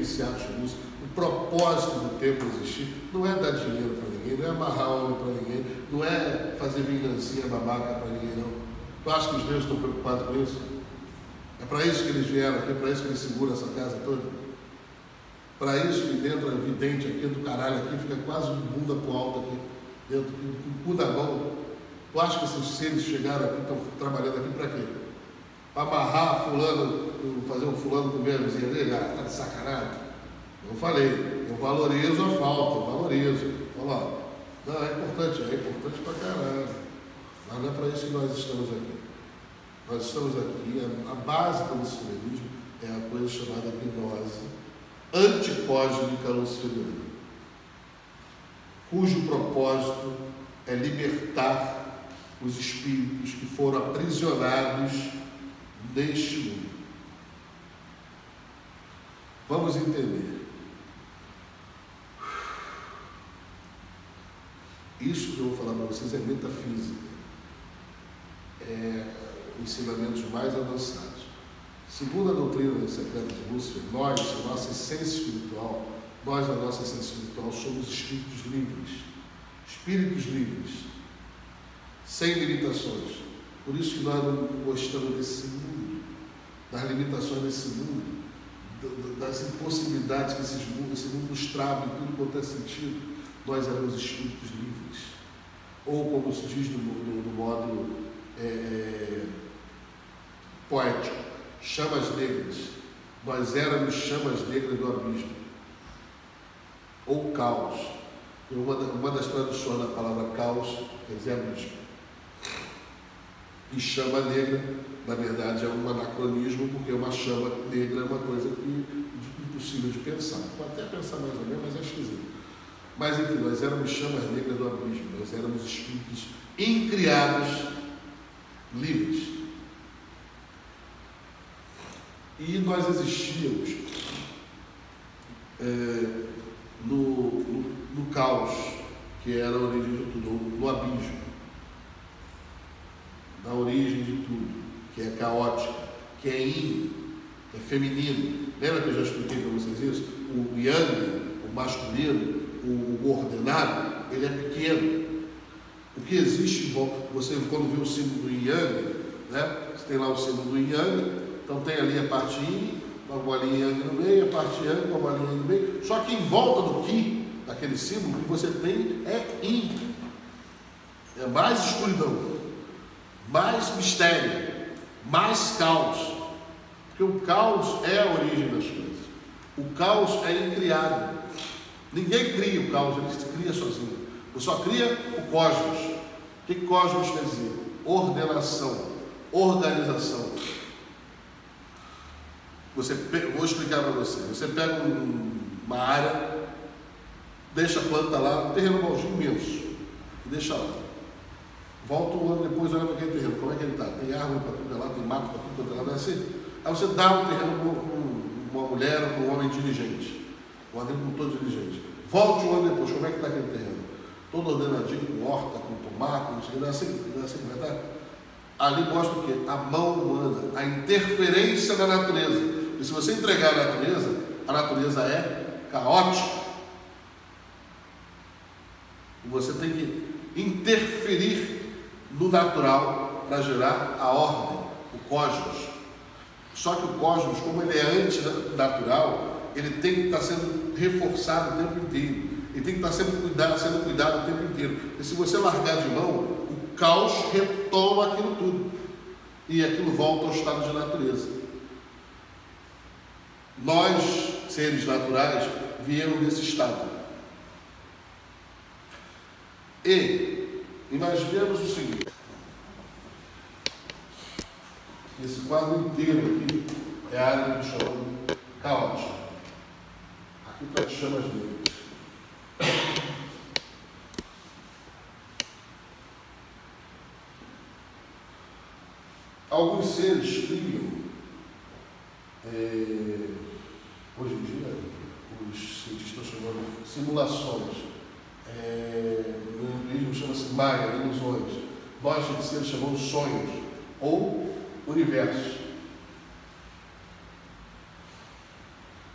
O propósito do templo existir não é dar dinheiro para ninguém, não é amarrar homem para ninguém, não é fazer vingancinha babaca para ninguém, não. Tu acha que os deuses estão preocupados com isso? É para isso que eles vieram aqui, é para isso que eles seguram essa casa toda? Para isso que dentro é vidente aqui do caralho aqui, fica quase de bunda pro alto aqui, dentro, com o cu da mão. Tu acha que esses seres chegaram aqui, estão trabalhando aqui para quê? Amarrar fulano, fazer um fulano comer a vizinha dele? Ah, tá de sacanagem. Eu falei, eu valorizo a falta, eu valorizo. Falo, ó, não, é importante, é importante pra caralho. Mas não é para isso que nós estamos aqui. Nós estamos aqui, a, a base do luciferismo é a coisa chamada gnose anticósmica luciferiana, cujo propósito é libertar os espíritos que foram aprisionados neste mundo. Vamos entender. Isso que eu vou falar para vocês é metafísica. É ensinamentos mais avançados. Segundo a doutrina secreta de Lúcifer, nós, a nossa essência espiritual, nós, na nossa essência espiritual, somos espíritos livres. Espíritos livres. Sem limitações. Por isso que nós não gostamos desse mundo, das limitações desse mundo, das impossibilidades que esses mundos, esse mundo nos trava em tudo quanto é sentido. Nós éramos espíritos livres. Ou, como se diz no, no, no modo é, é poético, chamas negras. Nós éramos chamas negras do abismo. Ou caos. Uma, uma das traduções da palavra caos quer dizer abismo. E chama negra, na verdade, é um anacronismo, porque uma chama negra é uma coisa que, impossível de pensar. Pode até pensar mais ou menos, mas é esquisito. Mas enfim, nós éramos chamas negras do abismo, nós éramos espíritos incriados, livres. E nós existíamos é, no, no, no, caos, que era a origem de tudo, no abismo, na origem de tudo, que é caótica, que é yin, é feminino. Lembra que eu já expliquei para vocês isso? O yang, o masculino, o ordenado, ele é pequeno. O que existe você quando vê o símbolo do yang, né? Você tem lá o símbolo do yang, então tem ali a parte yin, uma bolinha yang no meio, a parte yang, uma bolinha yang no meio. Só que em volta do ki, daquele símbolo, que você tem é yin. É mais escuridão, mais mistério, mais caos. Porque o caos é a origem das coisas. O caos é incriado. Ninguém cria o caos, ele se cria sozinho. Você só cria o cosmos. O que, cosmos quer dizer? Ordenação, organização. Você, vou explicar para você. Você pega um, uma área, deixa a planta lá, um terreno baldio imenso, e deixa lá. Volta um ano depois, olha para aquele terreno, como é que ele está? Tem árvore para tudo é lá, tem mato para tudo é lá, não é assim? Aí você dá um terreno para uma mulher ou para um homem diligente, um agricultor diligente. Volte um ano depois, como é que está aquele terreno? Todo ordenadinho, com horta, com tomate, não sei não é assim, não é assim que vai estar? Ali mostra o quê? A mão humana, a interferência da natureza. E se você entregar a natureza, a natureza é caótica. E você tem que interferir no natural para gerar a ordem, o cosmos. Só que o cosmos, como ele é antinatural, ele tem que estar sendo reforçado o tempo inteiro. Ele tem que estar sendo cuidado, sendo cuidado o tempo inteiro. E se você largar de mão, o caos retoma aquilo tudo. E aquilo volta ao estado de natureza. Nós, seres naturais, viemos desse estado. E imaginemos o seguinte: esse quadro inteiro aqui é a área do chão caótica. Aqui está as chamas dele. Alguns seres criam é, hoje em dia, os cientistas chamando simulações. Maya, ilusões. Nós, feiticeiros, chamamos sonhos ou universos.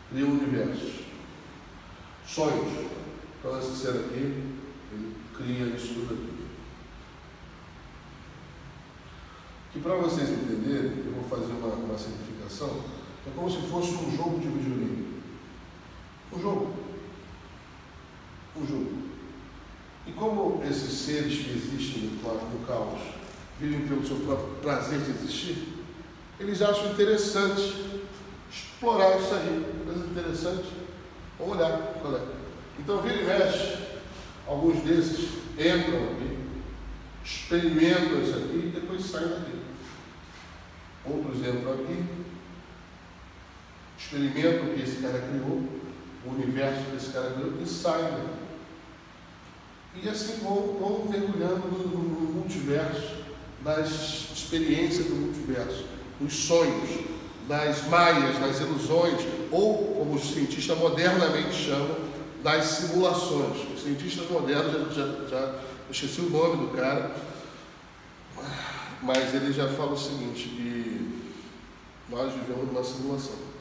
cria um universo. Sonhos. Então, essa cena aqui, ele cria isso tudo aqui. Que para vocês entenderem, eu vou fazer uma, uma simplificação, é como se fosse um jogo de videogame. Um jogo. Um jogo. E como esses seres que existem no caos vivem pelo seu próprio prazer de existir, eles acham interessante explorar isso aí. Mas interessante. Vamos olhar qual é. Então, vira e mexe, alguns desses entram aqui, experimentam isso aqui e depois saem daqui. Outros entram aqui, experimentam o que esse cara criou, o universo que esse cara criou e saem daqui. E assim vão, vão mergulhando no, no multiverso, nas experiências do multiverso, nos sonhos, nas maias, nas ilusões, ou, como os cientistas modernamente chamam, das simulações. Os cientistas modernos, já, já, já esqueci o nome do cara, mas ele já fala o seguinte, que nós vivemos numa simulação.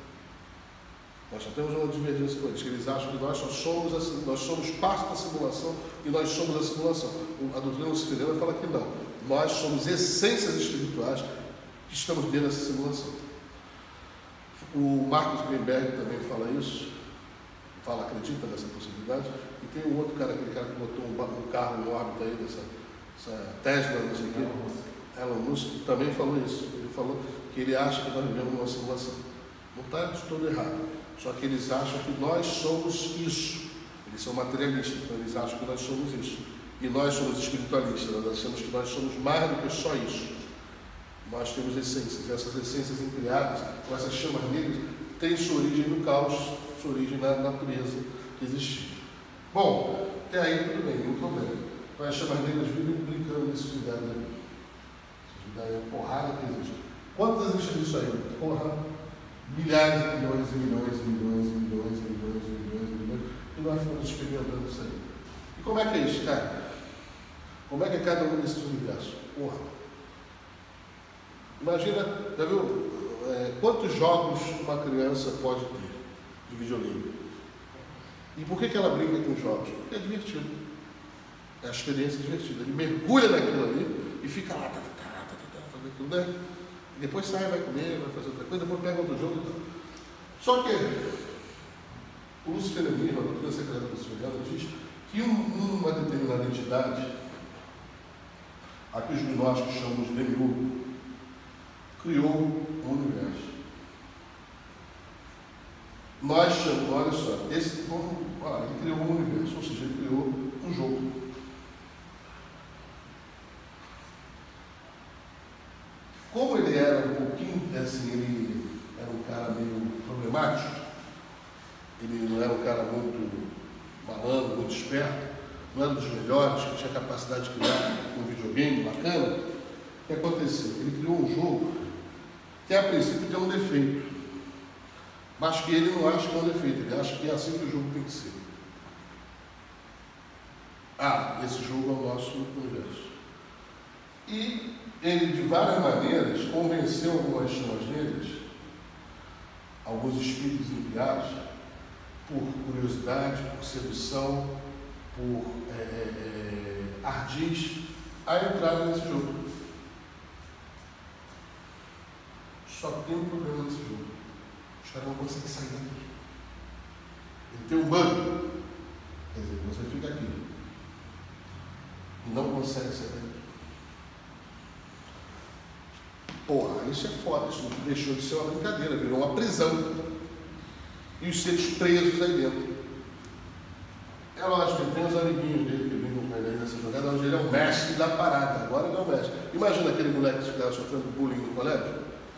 Nós só temos uma divergência com eles, que eles acham que nós só somos, a, nós somos parte da simulação e nós somos a simulação. A doutrina luciferiana fala que não. Nós somos essências espirituais que estamos dentro dessa simulação. O Marcos Greenberg também fala isso, fala, acredita nessa possibilidade. E tem um outro cara, aquele cara que botou um, um carro em órbita aí, dessa, essa Tesla, não sei o quê, Elon Musk, também falou isso. Ele falou que ele acha que nós vivemos numa simulação. Não está de todo errado. Só que eles acham que nós somos isso. Eles são materialistas, então eles acham que nós somos isso. E nós somos espiritualistas, nós achamos que nós somos mais do que só isso. Nós temos essências, essas essências incriadas, com essas chamas negras, têm sua origem no caos, sua origem na natureza que existia. Bom, até aí tudo bem, nenhum problema. Então as chamas negras vivem brincando nesses lugares ali. Esses lugares é porrada que existe. Quantas existem disso aí? Porra, milhares, milhões e milhões e milhões e milhões e milhões e milhões e milhões. E nós ficamos experimentando isso aí. E como é que é isso, cara? Como é que é cada um desses universos? Porra. Imagina, já viu? É, quantos jogos uma criança pode ter de videogame? E por que, que ela brinca com jogos? Porque é divertido. É a experiência divertida. Ele mergulha naquilo ali e fica lá, tá, tá, tá, tá, tá, fazendo aquilo, né? Depois sai, vai comer, vai fazer outra coisa, depois pega outro jogo e tal. Só que o luciferianismo, a doutrina secreta luciferiana, diz que uma determinada entidade, a que os gnósticos chamam de demiurgo, criou o universo. Nós chamamos, olha só, esse, olha, ele criou o universo, ou seja, ele criou um jogo. Como ele era um pouquinho, assim, ele era um cara meio problemático, ele não era um cara muito malandro, muito esperto, não era dos melhores, que tinha capacidade de criar um videogame bacana, o que aconteceu? Ele criou um jogo que a princípio tem um defeito, mas que ele não acha que é um defeito, ele acha que é assim que o jogo tem que ser. Ah, esse jogo é o nosso universo. E ele, de várias maneiras, convenceu algumas chamas negras, alguns espíritos enviados, por curiosidade, por sedução, por é, é, ardis, a entrar nesse jogo. Só tem um problema nesse jogo. Caras não conseguem sair daqui. Ele tem um bug. Quer dizer, você fica aqui. E não consegue sair daqui. Porra, isso é foda. Isso deixou de ser uma brincadeira, virou uma prisão. E os seres presos aí dentro. É lógico, tem os amiguinhos dele que brincam com ele nessa jogada, onde ele é o mestre da parada. Agora ele é o mestre. Imagina aquele moleque que ficava sofrendo bullying no colégio.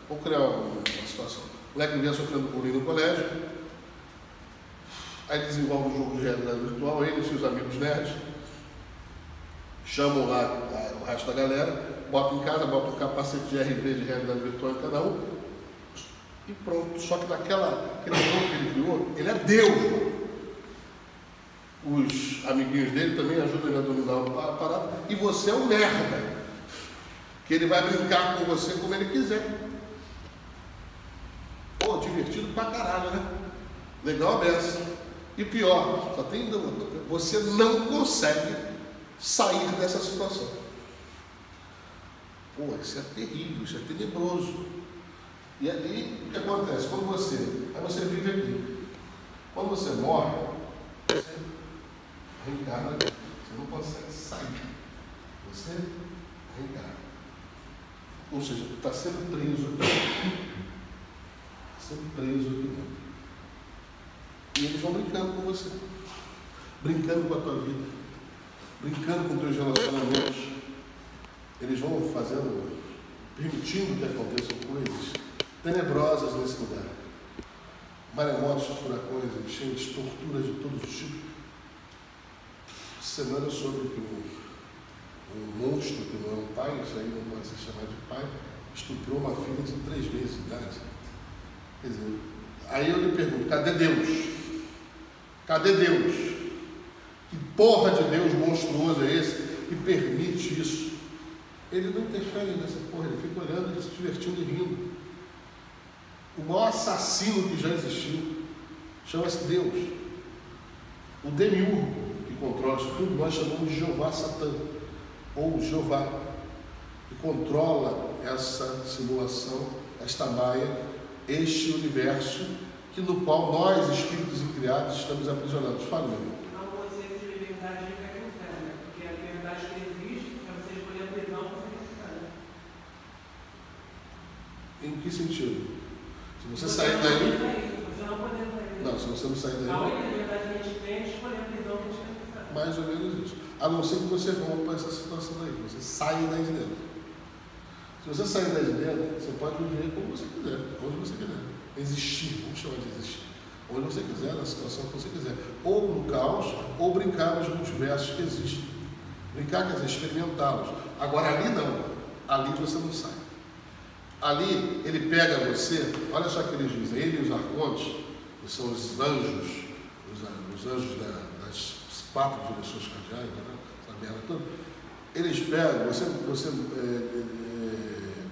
Vamos criar uma, situação. O moleque vinha sofrendo bullying no colégio, aí desenvolve um jogo de realidade virtual, ele e seus amigos nerds chamam lá a, o resto da galera, botam em casa, botam um capacete de RV de realidade virtual em cada um, e pronto. Só que naquela, aquele que ele criou, ele é Deus. Os amiguinhos dele também ajudam ele a dominar a parada, e você é um merda. Que ele vai brincar com você como ele quiser. Pô, divertido pra caralho, né? Legal aberto. E pior, só tem você não consegue sair dessa situação. Pô, isso é terrível, isso é tenebroso. E aí, o que acontece? Quando você, aí você vive aqui. Quando você morre, você reencarna aqui. Você não consegue sair. Você reencarna. Ou seja, está sendo preso aqui. Está sendo preso aqui dentro. E eles vão brincando com você, brincando com a tua vida, brincando com teus relacionamentos. Eles vão fazendo, permitindo que aconteçam coisas tenebrosas nesse lugar. Maremotos, furacões, enchentes, torturas de todos os tipos. Semana sobre que um, um monstro, que não é um pai, isso aí não pode ser chamado de pai, estuprou uma filha de três meses de idade. Quer dizer, aí eu lhe pergunto, cadê Deus? Cadê Deus? Que porra de Deus monstruoso é esse que permite isso? Ele não interfere nessa porra, ele fica olhando, se divertindo e rindo. O maior assassino que já existiu chama-se Deus. O demiurgo que controla isso tudo, nós chamamos de Jeová Satã, ou Jeová, que controla essa simulação, esta maia, este universo que no qual nós, espíritos incriados, estamos aprisionados. Fala, meu irmão. Não conceito de liberdade de né? porque a liberdade que existe é você escolher a prisão ou a felicidade. Em que sentido? Se você, você sair daí. Você não poder sair. Não, se você não sair daí. A única liberdade que a gente tem é escolher a prisão que a gente quer Mais ou menos isso. A não ser que você rompa essa situação daí, você saia daí de dentro. Se você sair daí de dentro, você pode viver como você quiser, onde você quiser existir, vamos chamar de existir, onde você quiser, na situação que você quiser, ou no caos, ou brincar nos multiversos que existem. Brincar quer dizer experimentá-los. Agora ali não, ali você não sai. Ali ele pega você, olha só que ele diz, ele e os arcontes, que são os anjos, os, os anjos da, das quatro direções cardeais, né? essa merda toda, eles pegam, você, você é, é, é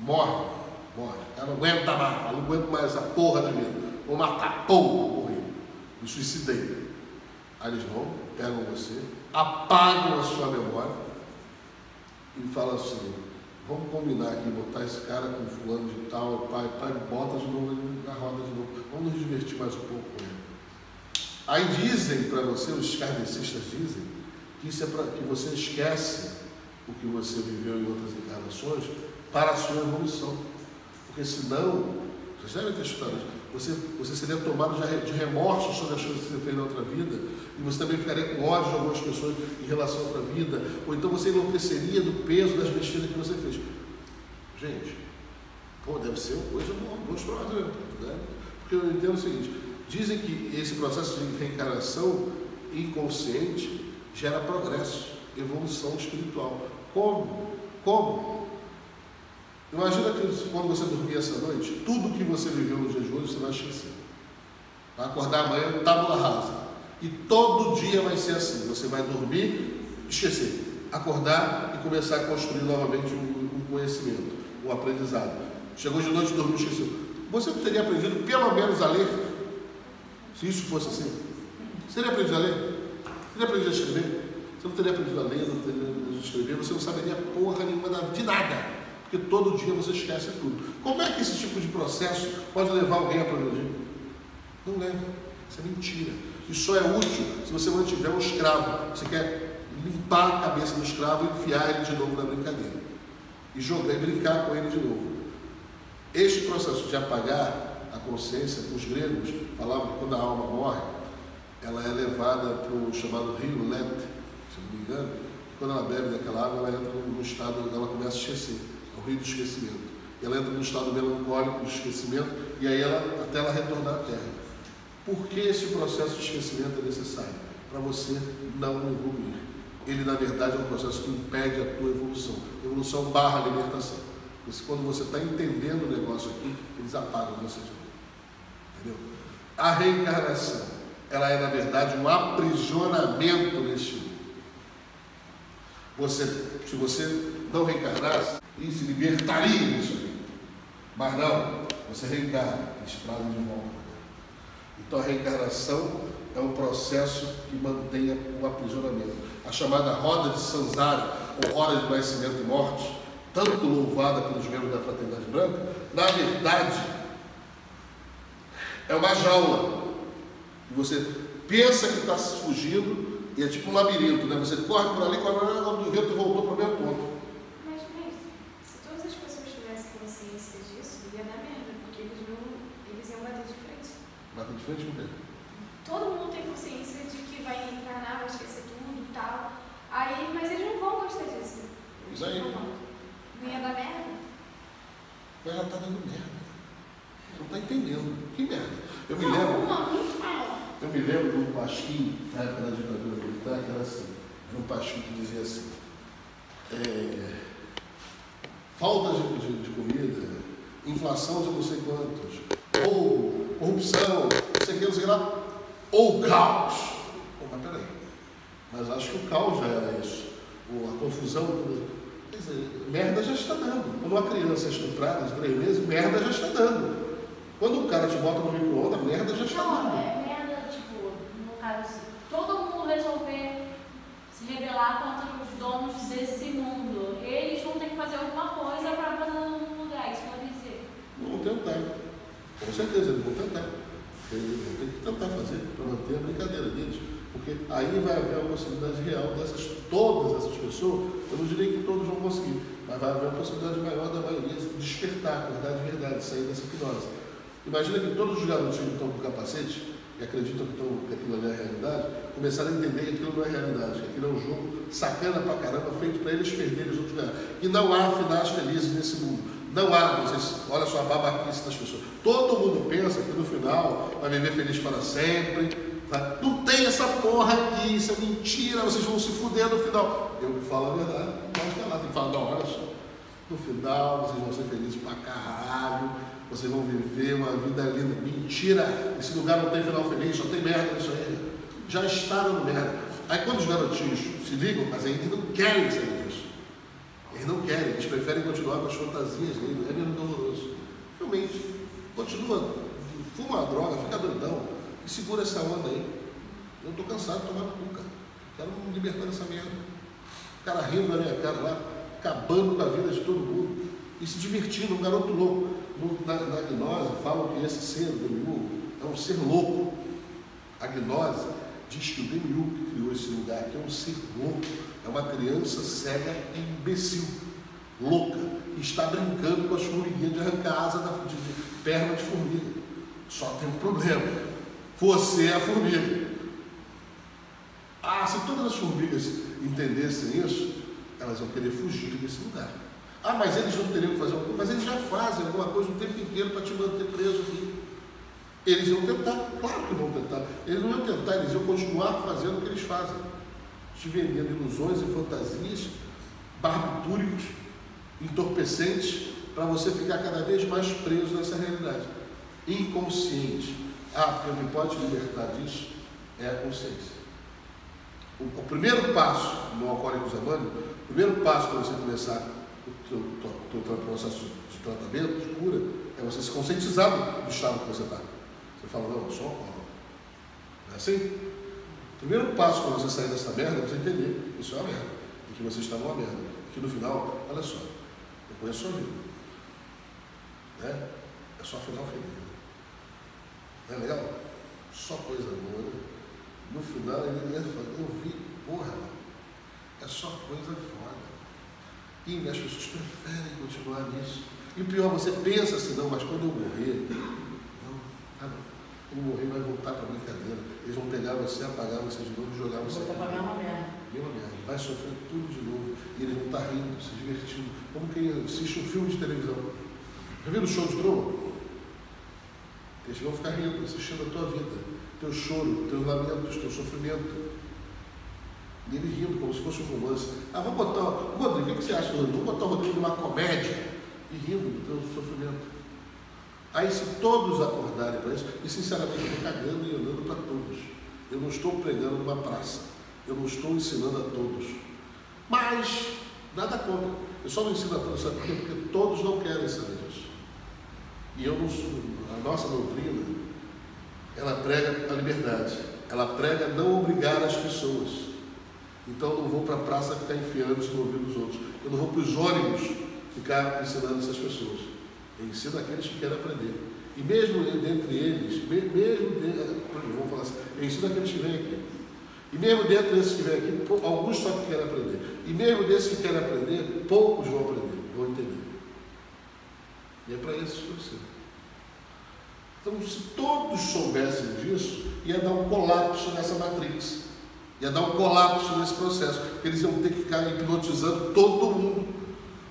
morre Morre. Eu não aguenta mais, não aguento mais essa porra da vida. Vou matar, pum, morri. Me suicidei. Aí eles vão, pegam você, apagam a sua memória e falam assim, vamos combinar aqui, botar esse cara com fulano de tal, pai, pai, bota de novo na roda de novo. Vamos nos divertir mais um pouco com ele. Aí dizem para você, os kardecistas dizem, que isso é para que você esquece o que você viveu em outras encarnações para a sua evolução. Porque senão, vocês devem ter escutado isso, você, você seria tomado de remorso sobre as coisas que você fez na outra vida, e você também ficaria com ódio de algumas pessoas em relação à outra vida, ou então você enlouqueceria do peso das besteiras que você fez. Gente, pô, deve ser uma coisa monstruosa, né? Porque eu entendo o seguinte, dizem que esse processo de reencarnação inconsciente gera progresso, evolução espiritual. Como? Como? Imagina que quando você dormir essa noite, tudo que você viveu no dia de hoje você vai esquecer. Vai acordar amanhã, tábula rasa. E todo dia vai ser assim. Você vai dormir, esquecer. Acordar e começar a construir novamente um, um conhecimento, um aprendizado. Chegou de noite, dormiu, esqueceu. Você teria aprendido pelo menos a ler? Se isso fosse assim. Você teria aprendido a ler? Você teria aprendido a escrever? Você não teria aprendido a ler, não teria aprendido a escrever, você não saberia porra nenhuma de nada porque todo dia você esquece tudo. Como é que esse tipo de processo pode levar alguém a progredir? Não leva. Isso é mentira. Isso só é útil se você mantiver um escravo. Você quer limpar a cabeça do escravo e enfiar ele de novo na brincadeira. E jogar e brincar com ele de novo. Este processo de apagar a consciência, os gregos falavam que quando a alma morre, ela é levada para o chamado rio Lete, se não me engano, quando ela bebe daquela água, ela entra num estado, ela começa a esquecer o rio do esquecimento. Ela entra no estado melancólico do esquecimento e aí ela, até ela retornar à Terra. Por que esse processo de esquecimento é necessário? Para você não evoluir. Ele, na verdade, é um processo que impede a tua evolução. Evolução barra libertação. Porque quando você está entendendo o negócio aqui, eles apagam você de novo. Entendeu? A reencarnação, ela é, na verdade, um aprisionamento neste mundo. Você, se você não reencarnasse, e se libertaria disso aqui. Mas não, você reencarna, eles trazem de volta. Então a reencarnação é um processo que mantém o aprisionamento. A chamada roda de Sanzara, ou roda de nascimento e morte, tanto louvada pelos membros da Fraternidade Branca, na verdade é uma jaula. Que você pensa que está fugindo e é tipo um labirinto, né? Você corre por ali, corre quando o vento voltou para o mesmo ponto. Mas, mestre, se todas as pessoas tivessem consciência disso, ia dar merda, porque eles, não, eles iam bater de Bater de frente com quem? Todo mundo tem consciência de que vai reencarnar, vai esquecer tudo e tal. Aí, mas eles não vão gostar disso. Isso aí. Não, vão. não ia dar merda? Mas ela está dando merda. Você não está entendendo. Que merda. Eu me não, lembro. Não, não. Eu me lembro de um pasquim, na época da ditadura militar, que era assim, de um pasquim que dizia assim, é, falta de, de, de comida, inflação de não sei quantos, corrupção, não sei o que, não sei lá, ou caos. Pô, mas peraí, mas acho que o caos já era isso, ou a confusão, quer dizer, merda já está dando. Quando uma criança é estuprada de três meses, merda já está dando. Quando o cara te bota no micro-ondas, merda já está Não, dando. é merda, tipo, no caso, todo mundo resolver se rebelar contra os donos desse mundo, eles vão ter que fazer alguma coisa para botar no lugar, isso pode dizer. Vão tentar. Com certeza, eles vão tentar. Eles vão ter que tentar fazer para manter a brincadeira deles. Porque aí vai haver a possibilidade real dessas, todas essas pessoas, eu não direi que todos vão conseguir, mas vai haver a possibilidade maior da maioria despertar, acordar de verdade, sair dessa hipnose. Imagina que todos os garotinhos que estão com capacete e acreditam que, estão, que aquilo ali é realidade, começaram a entender que aquilo não é realidade, que aquilo é um jogo sacana pra caramba, feito para eles perderem os outros ganhar. E não há finais felizes nesse mundo. Não há, vocês, olha só a babaquice das pessoas. Todo mundo pensa que no final vai viver feliz para sempre. Tá? Não tem essa porra aqui, isso é mentira, vocês vão se fuder no final. Eu falo a verdade, não pode falar, tem que falar, não, olha só. No final vocês vão ser felizes pra caralho, vocês vão viver uma vida linda. Mentira! Esse lugar não tem final feliz, só tem merda nisso aí. Já está dando merda. Aí quando os garotinhos se ligam, mas ainda não querem sair não querem, eles preferem continuar com as fantasias dele, é menos doloroso. Realmente, continua, fuma uma droga, fica doidão e segura essa onda aí. Eu estou cansado de tomar no cu, cara. Quero me libertar dessa merda. O cara rindo na minha cara lá, acabando com a vida de todo mundo e se divertindo, um garoto louco. Na, na gnose falam que esse ser, o demiurgo, é um ser louco. A gnose diz que o demiurgo que criou esse lugar aqui é um ser louco, é uma criança cega e imbecil, louca, que está brincando com as formiguinhas de arrancar asa da, de, de perna de formiga. Só tem um problema. Você é a formiga. Ah, se todas as formigas entendessem isso, elas vão querer fugir desse lugar. Ah, mas eles não teriam que fazer alguma coisa, mas eles já fazem alguma coisa o tempo inteiro para te manter preso aqui. Eles iam tentar, claro que vão tentar. Eles não iam tentar, eles iam continuar fazendo o que eles fazem. Te vendendo ilusões e fantasias, barbitúricos, entorpecentes, para você ficar cada vez mais preso nessa realidade. Inconsciente. Ah, porque o que pode te libertar disso é a consciência. O, o primeiro passo no Alcoólicos Anônimos, o primeiro passo para você começar o teu processo de tratamento, de cura, é você se conscientizar do, do estado que você está. Você fala, não, eu sou alcoólatra. Não é assim? O primeiro passo para você sair dessa merda é você entender que isso é uma merda. E que você está numa merda. E que no final, olha só, eu conheço a sua vida. Né? É só final feliz. Não é legal? Só coisa boa, né? No final ele ia falar, eu vi, porra, é só coisa foda. E as pessoas preferem continuar nisso. E o pior, você pensa assim, não, mas quando eu morrer, não, tá não. Eu morrer vai voltar para a brincadeira. Eles vão pegar você, apagar você de novo e jogar você. Vou pagar uma merda. Mesma merda. Vai sofrer tudo de novo. E eles vão estar rindo, se divertindo. Como quem assiste um filme de televisão. Já viu o show de Truman? Eles vão ficar rindo, assistindo a tua vida, teu choro, teus lamentos, teu sofrimento. E ele rindo como se fosse um romance. Ah, vamos botar. Rodrigo, o que você acha, Rodrigo? Vamos botar o Rodrigo numa comédia e rindo do teu sofrimento. Aí, se todos acordarem para isso, e sinceramente eu estou cagando e andando para todos. Eu não estou pregando numa praça. Eu não estou ensinando a todos. Mas, nada contra. Eu só não ensino a todos, sabe por quê? Porque todos não querem saber disso. E eu não a nossa doutrina ela prega a liberdade, ela prega não obrigar as pessoas. Então eu não vou para a praça ficar enfiando isso no ouvido dos outros. Eu não vou para os ônibus ficar ensinando essas pessoas. Eu ensino aqueles que querem aprender. E mesmo dentre eles, me- mesmo vamos falar assim, eu ensino aqueles que vêm aqui. E mesmo dentro desses que vêm aqui, alguns só que querem aprender. E mesmo desses que querem aprender, poucos vão aprender, vão entender. E é para esses que eu. Então, se todos soubessem disso, ia dar um colapso nessa matrix. Ia dar um colapso nesse processo. Porque eles iam ter que ficar hipnotizando todo mundo.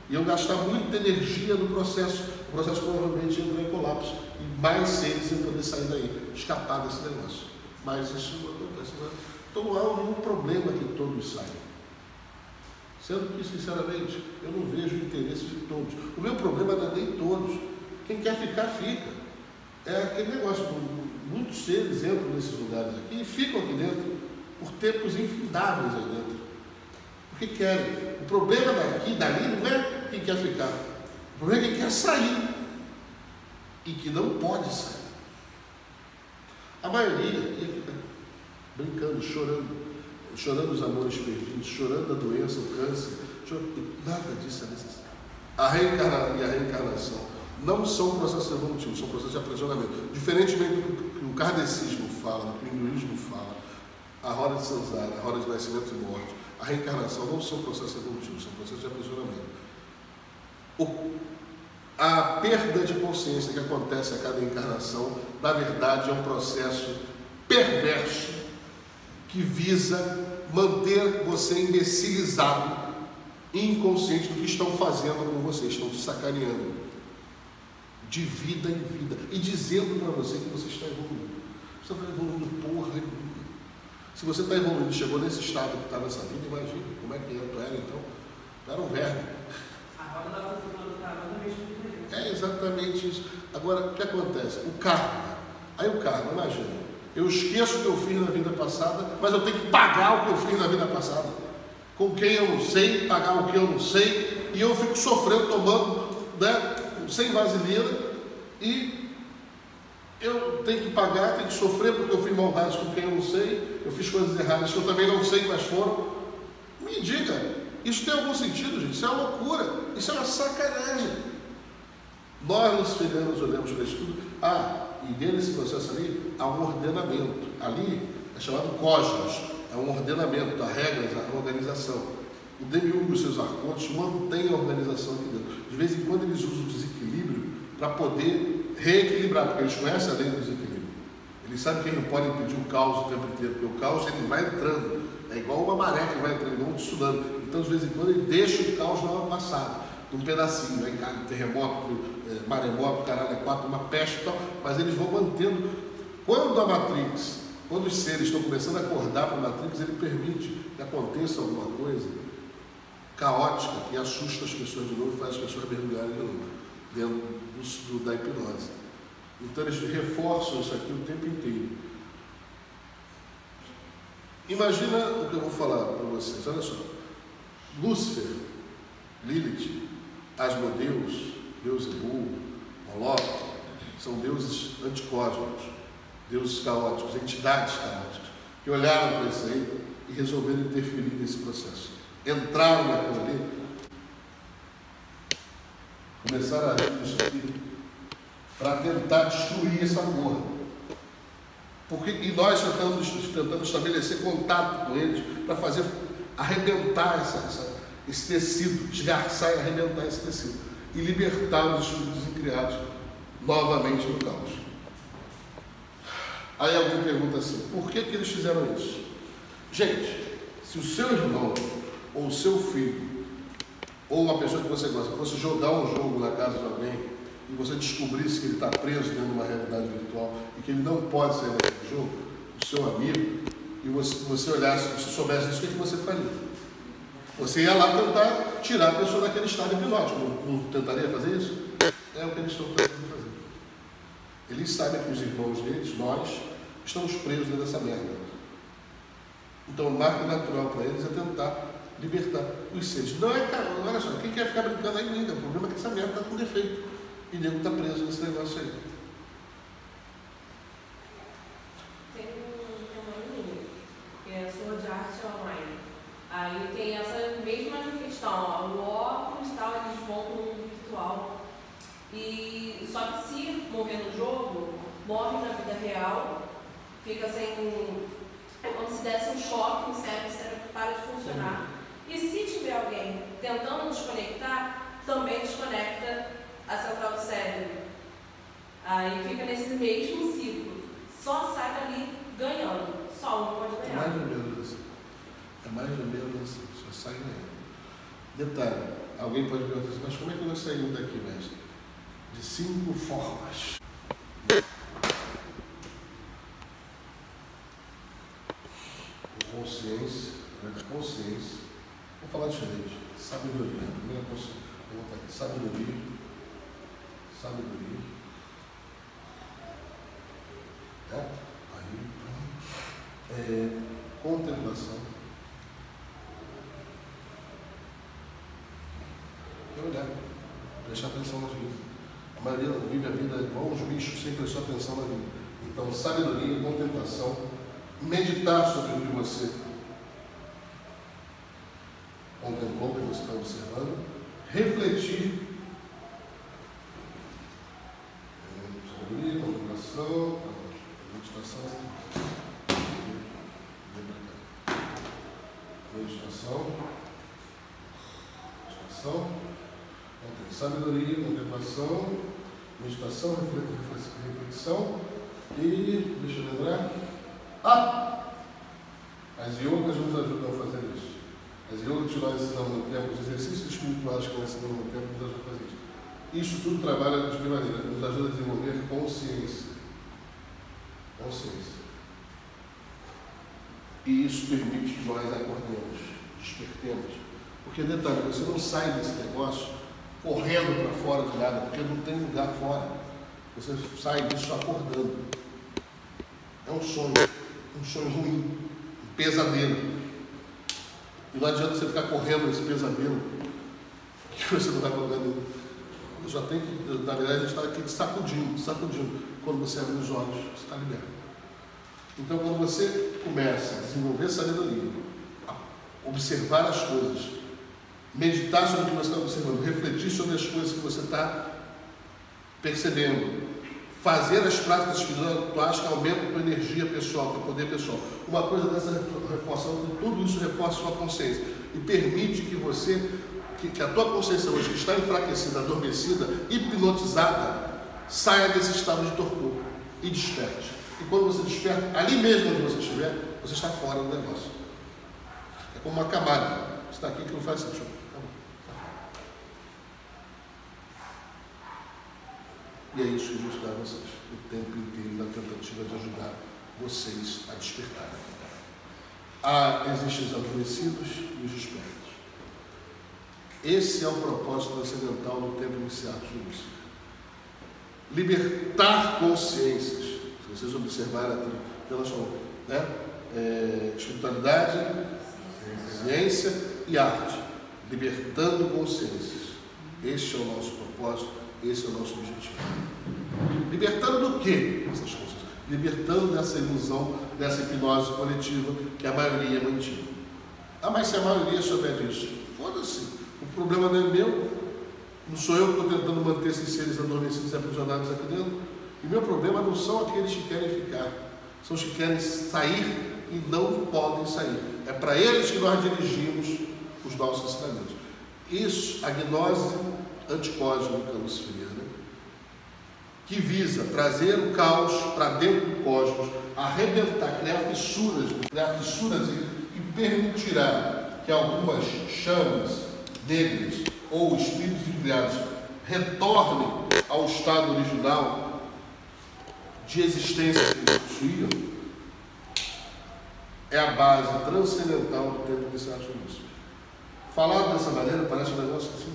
Iam gastar muita energia no processo. O processo provavelmente ia entrar em colapso. E mais seres iam poder sair daí, escapar desse negócio. Mas isso acontece. Né? Então há nenhum problema que todos saiam. Sendo que, sinceramente, eu não vejo o interesse de todos. O meu problema não é nem todos. Quem quer ficar, fica. É aquele negócio, muitos seres entram nesses lugares aqui e ficam aqui dentro por tempos infindáveis aí dentro. Porque querem. O problema daqui dali não é quem quer ficar. O problema é quem quer sair. E que não pode sair. A maioria ia ficar brincando, chorando. Chorando os amores perdidos, chorando a doença, o câncer. chorando- Nada disso é necessário. A reencarnação e a reencarnação não são processos evolutivos, são processos de aprisionamento. Diferentemente do que o kardecismo fala, do que o hinduísmo fala, a roda de Sanzara, a roda de nascimento e morte, a reencarnação não são processos evolutivos, são processos de aprisionamento. O- a perda de consciência que acontece a cada encarnação, na verdade, é um processo perverso que visa manter você imbecilizado e inconsciente do que estão fazendo com você, estão te sacaneando de vida em vida e dizendo para você que você está evoluindo. Você está evoluindo porra. Se você está evoluindo chegou nesse estado que está nessa vida, imagina como é que é, tu era então. Era um verme. É exatamente isso. Agora, o que acontece? O karma. Aí o karma, imagina. Eu esqueço o que eu fiz na vida passada, mas eu tenho que pagar o que eu fiz na vida passada. Com quem eu não sei, pagar o que eu não sei, e eu fico sofrendo, tomando, né, sem vaselina, e eu tenho que pagar, tenho que sofrer porque eu fiz maldades com quem eu não sei, eu fiz coisas erradas que eu também não sei quais foram. Me diga, isso tem algum sentido, gente? Isso é uma loucura, isso é uma sacanagem. Nós, luciferianos, olhamos para isso tudo. Ah, e dentro desse processo ali, há um ordenamento. Ali é chamado cosmos, é um ordenamento, há regras, há organização. O Demiurgo e seus arcontes mantêm a organização aqui dentro. De vez em quando eles usam o desequilíbrio para poder reequilibrar, porque eles conhecem a lei do desequilíbrio. Eles sabem que eles não podem impedir o caos o tempo inteiro, porque o caos ele vai entrando. É igual uma maré que vai entrando, igual um tsunami. Então, de vez em quando, ele deixa o caos na passada, num pedacinho, um terremoto, é, maremoto, caralho, é quatro, uma peste e tal, mas eles vão mantendo. Quando a Matrix, quando os seres estão começando a acordar para a Matrix, ele permite que aconteça alguma coisa caótica que assusta as pessoas de novo faz as pessoas mergulharem de novo dentro do, do, da hipnose. Então eles reforçam isso aqui o tempo inteiro. Imagina o que eu vou falar para vocês. Olha só. Lúcifer, Lilith, Asmodeus, Beuzebu, Moloch, são deuses anticósmicos, deuses caóticos, entidades caóticas, que olharam para isso aí e resolveram interferir nesse processo. Entraram naquilo ali, começaram a agir isso aqui para tentar destruir essa porra. Porque, e nós tentamos, tentamos estabelecer contato com eles para fazer arrebentar essa, essa, esse tecido, esgarçar e arrebentar esse tecido e libertar os espíritos incriados novamente no caos. Aí alguém pergunta assim: por que, que eles fizeram isso? Gente, se o seu irmão ou o seu filho ou uma pessoa que você gosta fosse jogar um jogo na casa de alguém e você descobrisse que ele está preso dentro de uma realidade virtual e que ele não pode sair daquele jogo, o seu amigo, e você, você olhasse, se soubesse isso, o que, que você faria? Você ia lá tentar tirar a pessoa daquele estado hipnótico. Não, não tentaria fazer isso? É o que eles estão tentando fazer. Eles sabem que os irmãos deles, nós, estamos presos dentro dessa merda. Então, o marco natural para eles é tentar libertar os seres. Não é, cara, olha só, quem quer ficar brincando aí. O problema é que essa merda está com defeito. E nego está preso nesse negócio aí. Só que se morrer no jogo, morre na vida real, fica sem. É como se desse um choque no cérebro, o cérebro para de funcionar. E se tiver alguém tentando desconectar, também desconecta a central do cérebro. Aí fica nesse mesmo ciclo. Só sai dali ganhando. Só um pode É ganhar. mais ou menos assim. É mais ou menos assim. Só sai ganhando. Detalhe, alguém pode perguntar assim, mas como é que nós saímos daqui, mestre? De cinco formas. Com Consciência, consciência. Vou falar diferente. Sabedoria. Primeira. Vou botar aqui. Sabedoria. Sabedoria. Né? Aí. É, contemplação. E olhar. Prestar atenção na vida. A maioria vive a vida igual uns bichos sem prestar atenção na vida. Então, sabedoria, contemplação, meditar sobre o que você contemplou, o que você está observando, refletir. É, Sabedoria, contemplação, meditação. Meditação. Meditação. Então, sabedoria, contemplação, meditação, refle- refle- reflexão e, deixa eu lembrar, ah! As yogas nos ajudam a fazer isso. As yogas que nós ensinamos no tempo, os exercícios espirituais que nós ensinamos no tempo nos ajudam a fazer isso. Isso tudo trabalha de que maneira? Nos ajuda a desenvolver consciência. Consciência. E isso permite que nós acordemos, despertemos. Porque, detalhe, você não sai desse negócio correndo para fora de nada, porque não tem lugar fora. Você sai disso acordando. É um sonho, um sonho ruim, um pesadelo. E não adianta você ficar correndo esse pesadelo, que você não está acordando. Já tem que, na verdade, a gente está aqui sacudindo, sacudindo. Quando você abre os olhos, você está liberto. Então, quando você começa a desenvolver sabedoria, a observar as coisas, meditar sobre o que você está observando, refletir sobre as coisas que você está percebendo, fazer as práticas espirituais que aumentam a tua energia pessoal, teu poder pessoal. Uma coisa dessa reforça, tudo isso reforça a sua consciência e permite que você, que, que a tua consciência hoje, que está enfraquecida, adormecida, hipnotizada, saia desse estado de torpor e desperte. E quando você desperta, ali mesmo onde você estiver, você está fora do negócio. É como uma camada. Está aqui que não faz sentido. Acabou. Está fora. E é isso que dá a vocês, o tempo inteiro, na tentativa de ajudar vocês a despertarem. Há, existem os adormecidos e os despertos. Esse é o propósito transcendental do tempo iniciado de Lúcifer. Libertar consciências. Se vocês observarem elas falam, né? É, espiritualidade, ciência e arte. Libertando consciências. Este é o nosso propósito, esse é o nosso objetivo. Libertando do quê? Essas coisas. Libertando dessa ilusão, dessa hipnose coletiva que a maioria mantida. Ah, mas se a maioria souber disso, foda-se. O problema não é meu. Não sou eu que estou tentando manter esses seres adormecidos e aprisionados aqui dentro. E meu problema não são aqueles que querem ficar, são os que querem sair e não podem sair. É para eles que nós dirigimos os nossos ensinamentos. Isso, a gnose anticósmica luciferiana, que visa trazer o caos para dentro do cosmos, arrebentar, criar fissuras, criar fissuras e, e permitirá que algumas chamas negras ou espíritos enviados retornem ao estado original de existência que eles possuíam, é a base transcendental do tempo de Sérgio Lúcio. Falar dessa maneira parece um negócio assim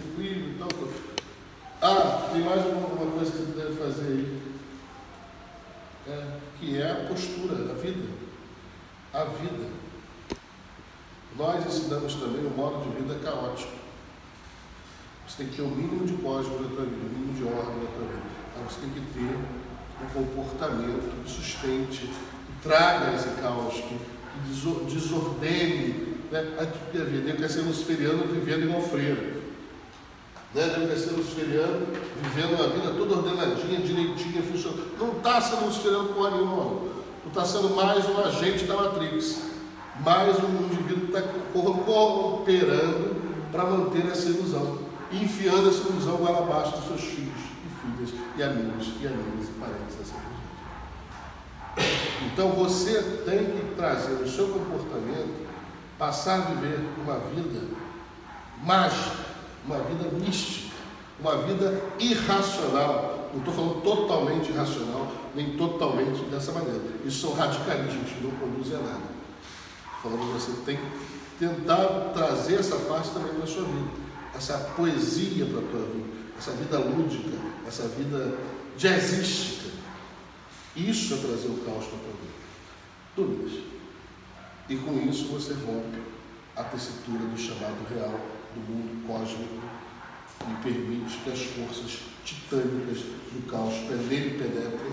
Ah, tem mais uma, uma coisa que você deve fazer aí, é, que é a postura da vida. A vida. Nós ensinamos também um modo de vida caótico. Você tem que ter o mínimo de código na tua vida, o mínimo de ordem na tua vida. Então você tem que ter um comportamento que sustente, que traga esse caos, que, que deso- desordene. Né? Tu quer ver, né? quer ser luciferiano vivendo igual freira. Né? Deve ser luciferiano, vivendo uma vida toda ordenadinha, direitinha, funcionando. Não está sendo luciferiano por nenhuma, não. Tu está sendo mais um agente da Matrix. Mais um indivíduo que está cooperando para manter essa ilusão. Enfiando essa ilusão goela abaixo dos seus filhos e filhas, e amigos, e amigas, e parentes, assim. Então você tem que trazer no seu comportamento, passar a viver uma vida mágica, uma vida mística, uma vida irracional. Não estou falando totalmente irracional, nem totalmente dessa maneira. Isso são radicalismos não conduzem a nada. Falando que você tem que tentar trazer essa parte também para a sua vida, essa poesia para a tua vida, essa vida lúdica, essa vida jazzística. Isso é trazer o caos para a tua vida. Dúvidas. E com isso você rompe a tessitura do chamado real do mundo cósmico e permite que as forças titânicas do caos nele penetrem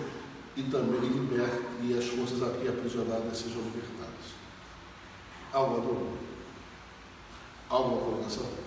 e também libertem e as forças aqui aprisionadas sejam libertadas. Algo a dúvida? Alguma colocação?